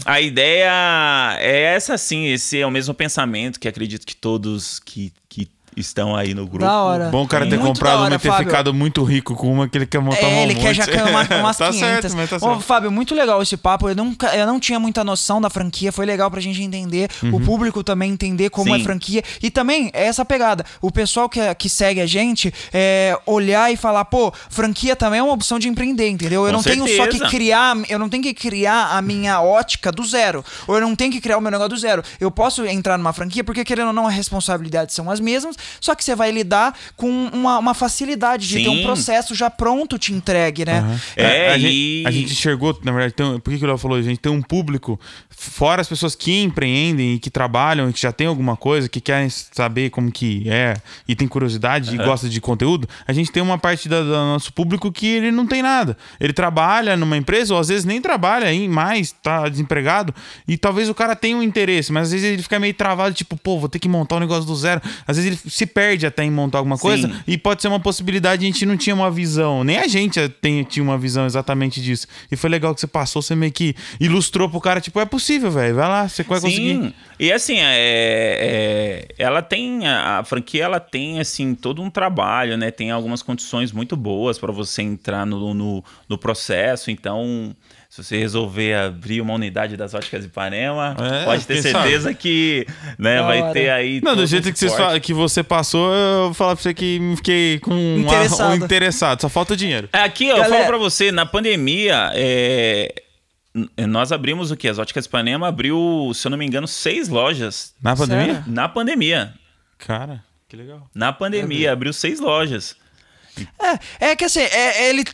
Speaker 3: A ideia é essa sim, esse é o mesmo pensamento que acredito que todos que, estão aí no grupo.
Speaker 1: Da hora.
Speaker 2: Bom o cara ter muito comprado uma e ter Fábio. ficado muito rico com uma que ele quer montar é, uma
Speaker 1: ele
Speaker 2: monte.
Speaker 1: quer já quer uma, [LAUGHS] umas tá 500. Certo, mas tá certo. Ô, Fábio, muito legal esse papo. Eu, nunca, eu não tinha muita noção da franquia. Foi legal pra gente entender, uhum. o público também entender como é Sim. é franquia. E também é essa pegada. O pessoal que, que segue a gente é, olhar e falar, pô, franquia também é uma opção de empreender, entendeu? Eu com não certeza. tenho só que criar, eu não tenho que criar a minha ótica do zero. Ou eu não tenho que criar o meu negócio do zero. Eu posso entrar numa franquia porque, querendo ou não, as responsabilidades são as mesmas, só que você vai lidar com uma, uma facilidade de Sim. ter um processo já pronto te entregue, né? Uhum.
Speaker 2: É, a, e... gente, a gente enxergou, na verdade, tem, por que, que o Léo falou? A gente tem um público, fora as pessoas que empreendem e que trabalham e que já tem alguma coisa, que querem saber como que é e tem curiosidade uhum. e gosta de conteúdo, a gente tem uma parte do, do nosso público que ele não tem nada. Ele trabalha numa empresa, ou às vezes nem trabalha aí mais, tá desempregado, e talvez o cara tenha um interesse, mas às vezes ele fica meio travado, tipo, pô, vou ter que montar um negócio do zero. Às vezes ele se perde até em montar alguma coisa Sim. e pode ser uma possibilidade, a gente não tinha uma visão, nem a gente tem, tinha uma visão exatamente disso. E foi legal que você passou, você meio que ilustrou pro cara, tipo, é possível, velho, vai lá, você vai Sim. conseguir.
Speaker 3: E assim, é, é, ela tem, a, a, franquia, ela tem, assim, todo um trabalho, né, tem algumas condições muito boas para você entrar no, no, no processo, então se você resolver abrir uma unidade das óticas de Ipanema, é, pode ter certeza sabe. que né, vai ter aí.
Speaker 2: Não, do jeito que você, que você passou, eu vou falar pra você que me fiquei com interessado. um interessado. Só falta o dinheiro.
Speaker 3: É, aqui, eu falo pra você, na pandemia, é, nós abrimos o que? As óticas de Ipanema abriu, se eu não me engano, seis lojas.
Speaker 2: Na pandemia? Sério?
Speaker 3: Na pandemia.
Speaker 2: Cara, que legal.
Speaker 3: Na pandemia, abriu seis lojas.
Speaker 1: É, é que assim, é, ele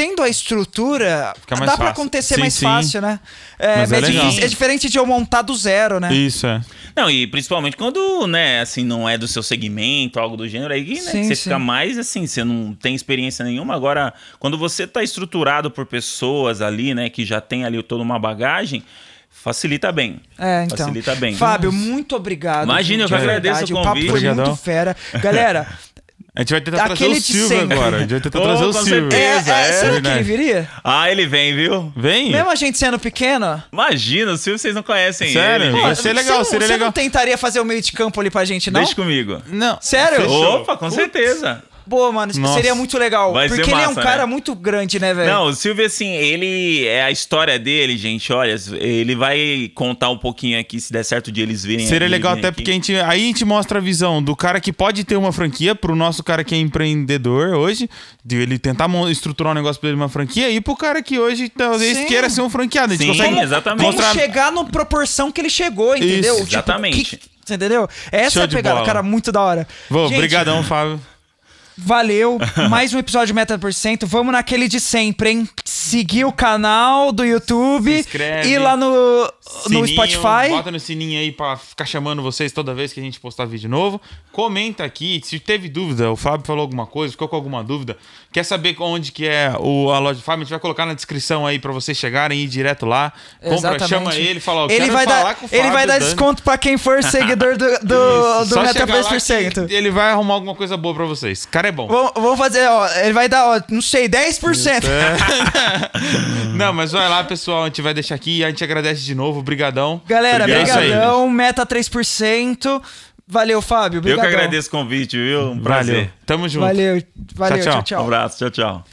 Speaker 1: tendo a estrutura, dá para acontecer sim, mais sim. fácil, né? É, é, é, difícil, é, diferente de eu montar do zero, né?
Speaker 2: Isso, é.
Speaker 3: Não, e principalmente quando, né, assim, não é do seu segmento, algo do gênero, aí né, sim, você fica mais assim, você não tem experiência nenhuma. Agora, quando você tá estruturado por pessoas ali, né, que já tem ali toda uma bagagem, facilita bem.
Speaker 1: É, então.
Speaker 3: Facilita bem.
Speaker 1: Fábio, muito obrigado.
Speaker 3: Imagina, eu que agradeço o convite. O papo
Speaker 1: foi muito fera. Galera, [LAUGHS]
Speaker 2: a gente vai tentar trazer o Silvio agora. A gente vai tentar [LAUGHS] oh, trazer o Silvio.
Speaker 1: Certeza, é, é, será que ele viria?
Speaker 3: Ah, ele vem, viu?
Speaker 2: Vem.
Speaker 1: Mesmo a gente sendo pequeno?
Speaker 3: Imagina, o Silvio vocês não conhecem
Speaker 2: Sério?
Speaker 3: ele.
Speaker 2: Vai ser legal,
Speaker 1: você
Speaker 2: seria
Speaker 1: você
Speaker 2: legal.
Speaker 1: não tentaria fazer o meio de campo ali pra gente, não?
Speaker 3: Deixa comigo.
Speaker 1: Não. Sério?
Speaker 3: Fechou. Opa, com Putz. certeza.
Speaker 1: Boa, mano, Nossa. seria muito legal.
Speaker 3: Vai
Speaker 1: porque
Speaker 3: massa,
Speaker 1: ele é um cara
Speaker 3: né?
Speaker 1: muito grande, né, velho?
Speaker 3: Não, o Silvio, assim, ele. É a história dele, gente. Olha, ele vai contar um pouquinho aqui, se der certo de eles virem.
Speaker 2: Seria legal até
Speaker 3: aqui.
Speaker 2: porque a gente, aí a gente mostra a visão do cara que pode ter uma franquia, pro nosso cara que é empreendedor hoje, de ele tentar estruturar um negócio pra ele uma franquia, e pro cara que hoje talvez Sim. queira ser um franqueado. A gente
Speaker 3: Sim, consegue exatamente.
Speaker 1: Mostrar... chegar na proporção que ele chegou, entendeu?
Speaker 3: Isso, tipo, exatamente.
Speaker 1: Que, você entendeu? Essa Show é a pegada, cara, muito da hora.
Speaker 2: Vou, obrigadão, Fábio.
Speaker 1: Valeu, [LAUGHS] mais um episódio Meta por cento. Vamos naquele de sempre, hein? Seguir o canal do YouTube, Se inscreve, ir lá no, sininho, no Spotify.
Speaker 2: Bota no sininho aí pra ficar chamando vocês toda vez que a gente postar vídeo novo. Comenta aqui, se teve dúvida, o Fábio falou alguma coisa, ficou com alguma dúvida, quer saber onde que é o, a loja do Fábio, a gente vai colocar na descrição aí pra vocês chegarem e ir direto lá. Compra, Exatamente. chama ele, fala, ó,
Speaker 1: ele vai dar, Fábio, Ele vai dar Dani. desconto pra quem for seguidor do, do, do Meta
Speaker 2: Ele vai arrumar alguma coisa boa pra vocês. cara é bom.
Speaker 1: Vamos fazer, ó, ele vai dar, ó, não sei, 10%.
Speaker 2: É. [LAUGHS] não, mas vai lá, pessoal, a gente vai deixar aqui e a gente agradece de novo, brigadão.
Speaker 1: Galera, brigadão, meta 3%. Valeu, Fábio. Obrigadão.
Speaker 3: Eu que agradeço o convite, viu? Um prazer. Valeu.
Speaker 2: Tamo junto.
Speaker 1: Valeu, valeu, tchau, tchau. tchau.
Speaker 3: Um abraço, tchau, tchau.